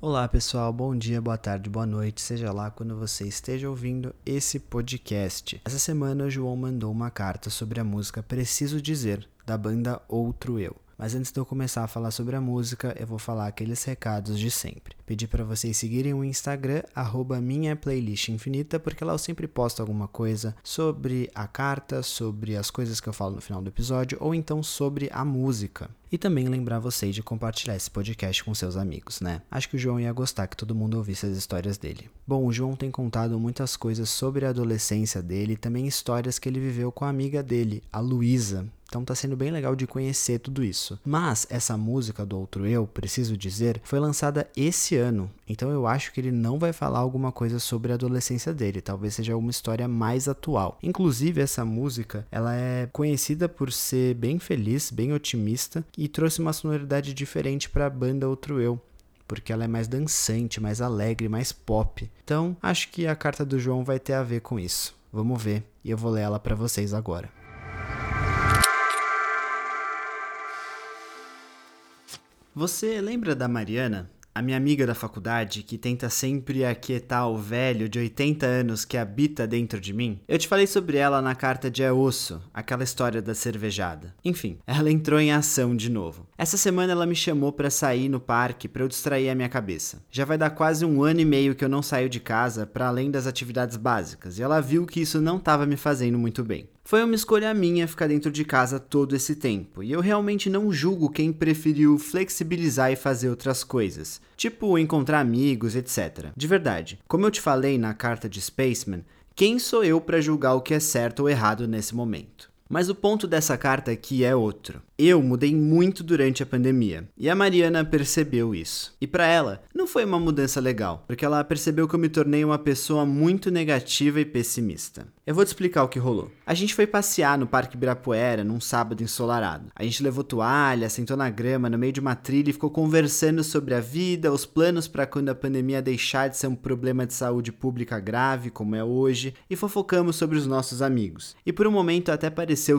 Olá pessoal, bom dia, boa tarde, boa noite, seja lá quando você esteja ouvindo esse podcast. Essa semana o João mandou uma carta sobre a música Preciso Dizer, da banda Outro Eu. Mas antes de eu começar a falar sobre a música, eu vou falar aqueles recados de sempre. Pedir para vocês seguirem o Instagram, arroba minha playlist infinita, porque lá eu sempre posto alguma coisa sobre a carta, sobre as coisas que eu falo no final do episódio, ou então sobre a música. E também lembrar vocês de compartilhar esse podcast com seus amigos, né? Acho que o João ia gostar que todo mundo ouvisse as histórias dele. Bom, o João tem contado muitas coisas sobre a adolescência dele também histórias que ele viveu com a amiga dele, a Luísa, então tá sendo bem legal de conhecer tudo isso. Mas essa música do Outro Eu, preciso dizer, foi lançada esse ano. Então eu acho que ele não vai falar alguma coisa sobre a adolescência dele, talvez seja uma história mais atual. Inclusive essa música, ela é conhecida por ser bem feliz, bem otimista e trouxe uma sonoridade diferente para a banda Outro Eu porque ela é mais dançante, mais alegre, mais pop. Então, acho que a carta do João vai ter a ver com isso. Vamos ver, e eu vou ler ela para vocês agora. Você lembra da Mariana? A minha amiga da faculdade que tenta sempre aquietar o velho de 80 anos que habita dentro de mim? Eu te falei sobre ela na carta de É Osso, aquela história da cervejada. Enfim, ela entrou em ação de novo. Essa semana ela me chamou para sair no parque para eu distrair a minha cabeça. Já vai dar quase um ano e meio que eu não saio de casa para além das atividades básicas e ela viu que isso não estava me fazendo muito bem. Foi uma escolha minha ficar dentro de casa todo esse tempo, e eu realmente não julgo quem preferiu flexibilizar e fazer outras coisas, tipo encontrar amigos, etc. De verdade, como eu te falei na carta de Spaceman, quem sou eu para julgar o que é certo ou errado nesse momento? Mas o ponto dessa carta aqui é outro. Eu mudei muito durante a pandemia e a Mariana percebeu isso. E para ela, não foi uma mudança legal, porque ela percebeu que eu me tornei uma pessoa muito negativa e pessimista. Eu vou te explicar o que rolou. A gente foi passear no Parque Ibirapuera num sábado ensolarado. A gente levou toalha, sentou na grama no meio de uma trilha e ficou conversando sobre a vida, os planos para quando a pandemia deixar de ser um problema de saúde pública grave como é hoje, e fofocamos sobre os nossos amigos. E por um momento até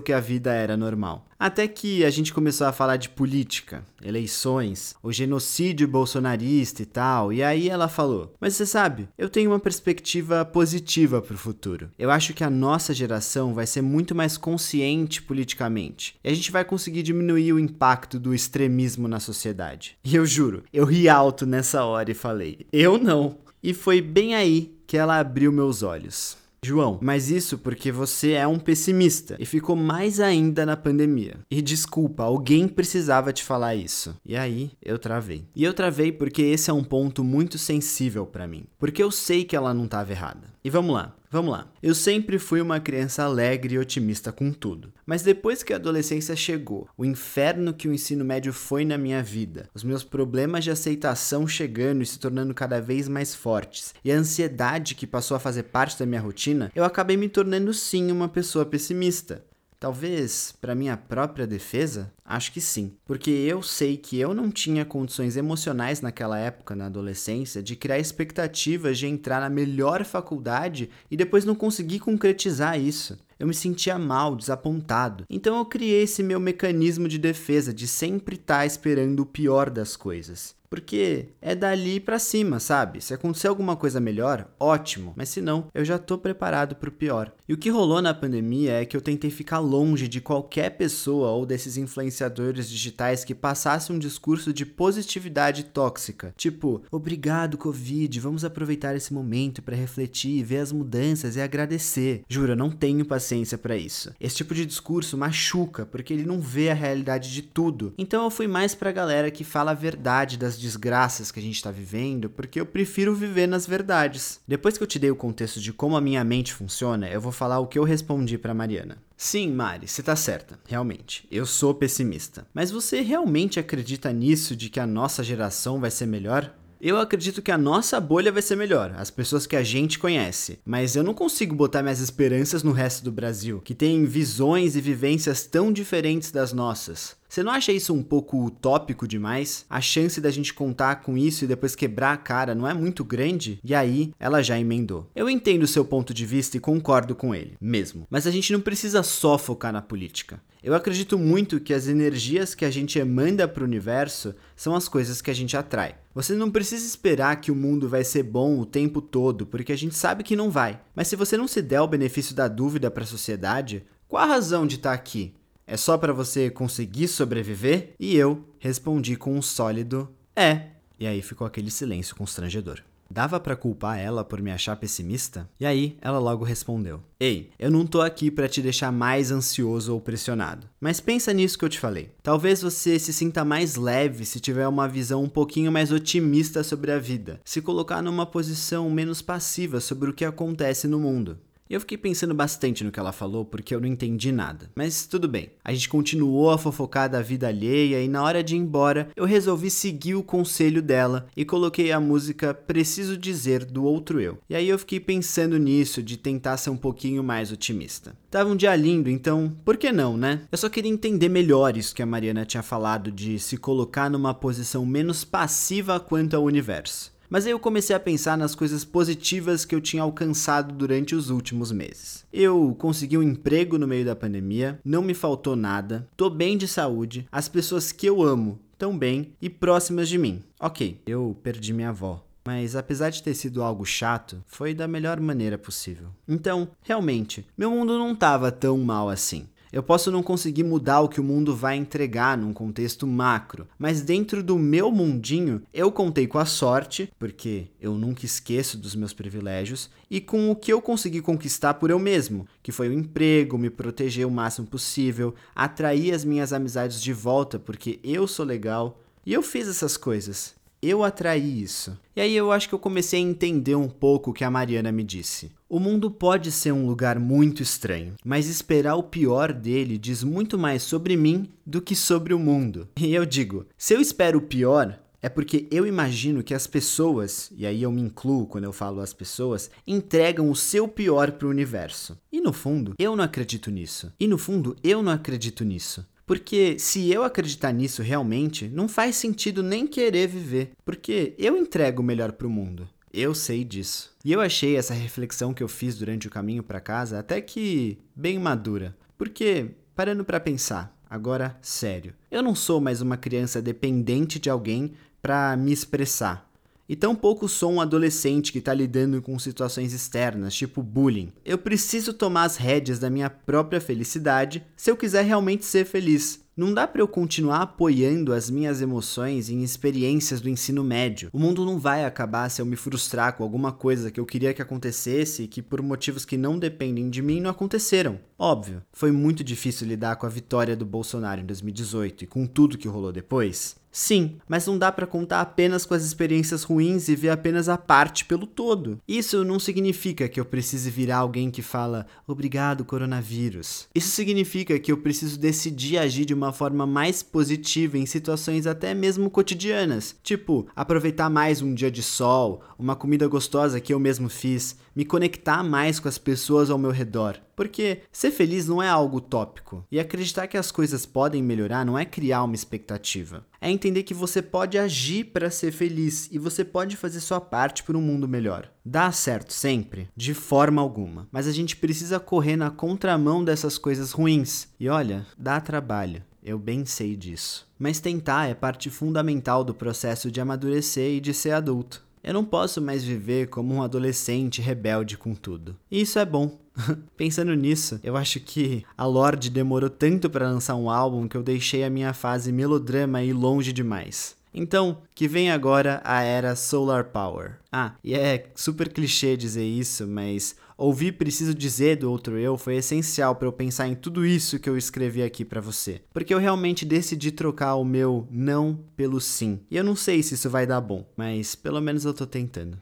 que a vida era normal. Até que a gente começou a falar de política, eleições, o genocídio bolsonarista e tal, e aí ela falou: Mas você sabe, eu tenho uma perspectiva positiva para o futuro. Eu acho que a nossa geração vai ser muito mais consciente politicamente e a gente vai conseguir diminuir o impacto do extremismo na sociedade. E eu juro, eu ri alto nessa hora e falei: Eu não. E foi bem aí que ela abriu meus olhos. João, mas isso porque você é um pessimista e ficou mais ainda na pandemia. E desculpa, alguém precisava te falar isso. E aí eu travei. E eu travei porque esse é um ponto muito sensível para mim, porque eu sei que ela não estava errada. E vamos lá. Vamos lá. Eu sempre fui uma criança alegre e otimista com tudo. Mas depois que a adolescência chegou, o inferno que o ensino médio foi na minha vida, os meus problemas de aceitação chegando e se tornando cada vez mais fortes, e a ansiedade que passou a fazer parte da minha rotina, eu acabei me tornando sim uma pessoa pessimista. Talvez para minha própria defesa? Acho que sim, porque eu sei que eu não tinha condições emocionais naquela época, na adolescência, de criar expectativas de entrar na melhor faculdade e depois não conseguir concretizar isso. Eu me sentia mal, desapontado. Então eu criei esse meu mecanismo de defesa de sempre estar tá esperando o pior das coisas. Porque é dali para cima, sabe? Se acontecer alguma coisa melhor, ótimo, mas se não, eu já tô preparado pro pior. E o que rolou na pandemia é que eu tentei ficar longe de qualquer pessoa ou desses influenciadores digitais que passassem um discurso de positividade tóxica, tipo, obrigado Covid, vamos aproveitar esse momento para refletir, ver as mudanças e agradecer. Juro, não tenho paciência para isso. Esse tipo de discurso machuca porque ele não vê a realidade de tudo. Então eu fui mais pra galera que fala a verdade das desgraças que a gente está vivendo, porque eu prefiro viver nas verdades. Depois que eu te dei o contexto de como a minha mente funciona, eu vou falar o que eu respondi para Mariana. Sim, Mari, você tá certa, realmente. Eu sou pessimista. Mas você realmente acredita nisso de que a nossa geração vai ser melhor? Eu acredito que a nossa bolha vai ser melhor, as pessoas que a gente conhece. Mas eu não consigo botar minhas esperanças no resto do Brasil, que tem visões e vivências tão diferentes das nossas. Você não acha isso um pouco utópico demais? A chance da gente contar com isso e depois quebrar a cara não é muito grande? E aí, ela já emendou. Eu entendo o seu ponto de vista e concordo com ele, mesmo. Mas a gente não precisa só focar na política. Eu acredito muito que as energias que a gente emanda para o universo são as coisas que a gente atrai. Você não precisa esperar que o mundo vai ser bom o tempo todo, porque a gente sabe que não vai. Mas se você não se der o benefício da dúvida para a sociedade, qual a razão de estar tá aqui? É só para você conseguir sobreviver? E eu respondi com um sólido é. E aí ficou aquele silêncio constrangedor. Dava para culpar ela por me achar pessimista? E aí ela logo respondeu: Ei, eu não tô aqui para te deixar mais ansioso ou pressionado. Mas pensa nisso que eu te falei. Talvez você se sinta mais leve se tiver uma visão um pouquinho mais otimista sobre a vida, se colocar numa posição menos passiva sobre o que acontece no mundo. E eu fiquei pensando bastante no que ela falou porque eu não entendi nada. Mas tudo bem. A gente continuou a fofocar da vida alheia e na hora de ir embora eu resolvi seguir o conselho dela e coloquei a música Preciso Dizer do Outro Eu. E aí eu fiquei pensando nisso de tentar ser um pouquinho mais otimista. Tava um dia lindo, então por que não, né? Eu só queria entender melhor isso que a Mariana tinha falado de se colocar numa posição menos passiva quanto ao universo. Mas aí eu comecei a pensar nas coisas positivas que eu tinha alcançado durante os últimos meses. Eu consegui um emprego no meio da pandemia, não me faltou nada, tô bem de saúde, as pessoas que eu amo estão bem e próximas de mim. Ok, eu perdi minha avó, mas apesar de ter sido algo chato, foi da melhor maneira possível. Então, realmente, meu mundo não estava tão mal assim. Eu posso não conseguir mudar o que o mundo vai entregar num contexto macro, mas dentro do meu mundinho, eu contei com a sorte, porque eu nunca esqueço dos meus privilégios, e com o que eu consegui conquistar por eu mesmo, que foi o emprego, me proteger o máximo possível, atrair as minhas amizades de volta porque eu sou legal. E eu fiz essas coisas. Eu atraí isso. E aí eu acho que eu comecei a entender um pouco o que a Mariana me disse. O mundo pode ser um lugar muito estranho, mas esperar o pior dele diz muito mais sobre mim do que sobre o mundo. E eu digo, se eu espero o pior, é porque eu imagino que as pessoas, e aí eu me incluo quando eu falo as pessoas, entregam o seu pior para o universo. E no fundo, eu não acredito nisso. E no fundo, eu não acredito nisso. Porque se eu acreditar nisso realmente, não faz sentido nem querer viver, porque eu entrego o melhor para o mundo. Eu sei disso. E eu achei essa reflexão que eu fiz durante o caminho para casa até que bem madura. Porque, parando para pensar, agora sério, eu não sou mais uma criança dependente de alguém para me expressar. E tampouco sou um adolescente que está lidando com situações externas, tipo bullying. Eu preciso tomar as rédeas da minha própria felicidade se eu quiser realmente ser feliz. Não dá para eu continuar apoiando as minhas emoções em experiências do ensino médio. O mundo não vai acabar se eu me frustrar com alguma coisa que eu queria que acontecesse e que por motivos que não dependem de mim não aconteceram. Óbvio, foi muito difícil lidar com a vitória do Bolsonaro em 2018 e com tudo que rolou depois. Sim, mas não dá para contar apenas com as experiências ruins e ver apenas a parte pelo todo. Isso não significa que eu precise virar alguém que fala obrigado, coronavírus. Isso significa que eu preciso decidir agir de uma forma mais positiva em situações até mesmo cotidianas, tipo aproveitar mais um dia de sol, uma comida gostosa que eu mesmo fiz, me conectar mais com as pessoas ao meu redor. Porque ser feliz não é algo utópico. E acreditar que as coisas podem melhorar não é criar uma expectativa. É entender que você pode agir para ser feliz e você pode fazer sua parte por um mundo melhor. Dá certo sempre? De forma alguma. Mas a gente precisa correr na contramão dessas coisas ruins. E olha, dá trabalho. Eu bem sei disso. Mas tentar é parte fundamental do processo de amadurecer e de ser adulto. Eu não posso mais viver como um adolescente rebelde com tudo. E isso é bom. Pensando nisso, eu acho que a Lorde demorou tanto para lançar um álbum que eu deixei a minha fase melodrama ir longe demais. Então, que vem agora a era Solar Power. Ah, e é super clichê dizer isso, mas Ouvir Preciso Dizer do Outro Eu foi essencial para eu pensar em tudo isso que eu escrevi aqui para você. Porque eu realmente decidi trocar o meu não pelo sim. E eu não sei se isso vai dar bom, mas pelo menos eu tô tentando.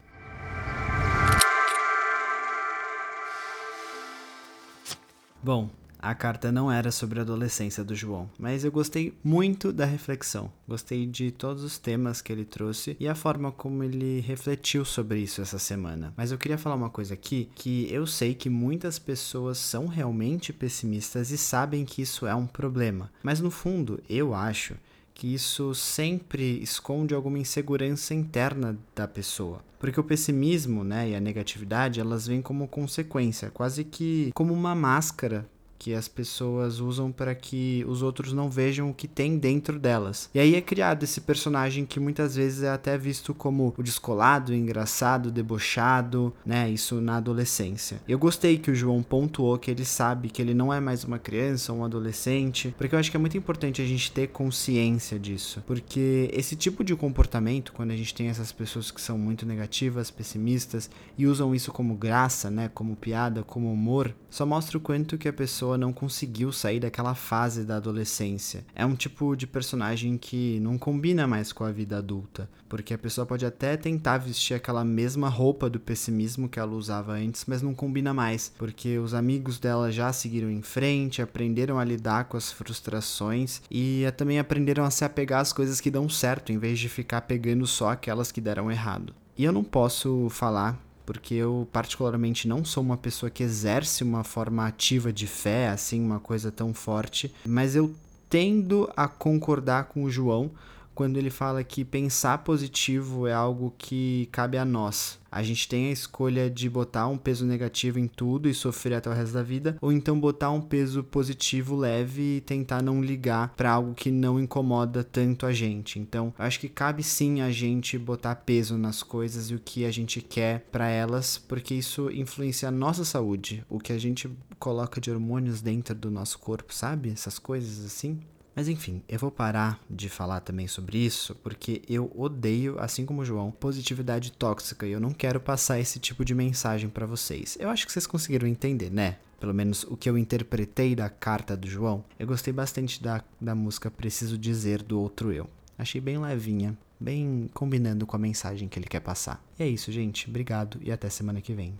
Bom, a carta não era sobre a adolescência do João, mas eu gostei muito da reflexão. Gostei de todos os temas que ele trouxe e a forma como ele refletiu sobre isso essa semana. Mas eu queria falar uma coisa aqui que eu sei que muitas pessoas são realmente pessimistas e sabem que isso é um problema. Mas no fundo, eu acho que isso sempre esconde alguma insegurança interna da pessoa. Porque o pessimismo, né, e a negatividade, elas vêm como consequência, quase que como uma máscara que as pessoas usam para que os outros não vejam o que tem dentro delas. E aí é criado esse personagem que muitas vezes é até visto como o descolado, engraçado, debochado, né? Isso na adolescência. Eu gostei que o João pontuou que ele sabe que ele não é mais uma criança, um adolescente, porque eu acho que é muito importante a gente ter consciência disso, porque esse tipo de comportamento, quando a gente tem essas pessoas que são muito negativas, pessimistas e usam isso como graça, né, como piada, como humor, só mostra o quanto que a pessoa pessoa não conseguiu sair daquela fase da adolescência. É um tipo de personagem que não combina mais com a vida adulta, porque a pessoa pode até tentar vestir aquela mesma roupa do pessimismo que ela usava antes, mas não combina mais, porque os amigos dela já seguiram em frente, aprenderam a lidar com as frustrações e também aprenderam a se apegar às coisas que dão certo, em vez de ficar pegando só aquelas que deram errado. E eu não posso falar porque eu particularmente não sou uma pessoa que exerce uma forma ativa de fé, assim, uma coisa tão forte, mas eu tendo a concordar com o João quando ele fala que pensar positivo é algo que cabe a nós. A gente tem a escolha de botar um peso negativo em tudo e sofrer até o resto da vida, ou então botar um peso positivo leve e tentar não ligar para algo que não incomoda tanto a gente. Então, acho que cabe sim a gente botar peso nas coisas e o que a gente quer para elas, porque isso influencia a nossa saúde, o que a gente coloca de hormônios dentro do nosso corpo, sabe? Essas coisas assim. Mas enfim, eu vou parar de falar também sobre isso porque eu odeio, assim como o João, positividade tóxica e eu não quero passar esse tipo de mensagem para vocês. Eu acho que vocês conseguiram entender, né? Pelo menos o que eu interpretei da carta do João. Eu gostei bastante da, da música Preciso Dizer do Outro Eu. Achei bem levinha, bem combinando com a mensagem que ele quer passar. E é isso, gente. Obrigado e até semana que vem.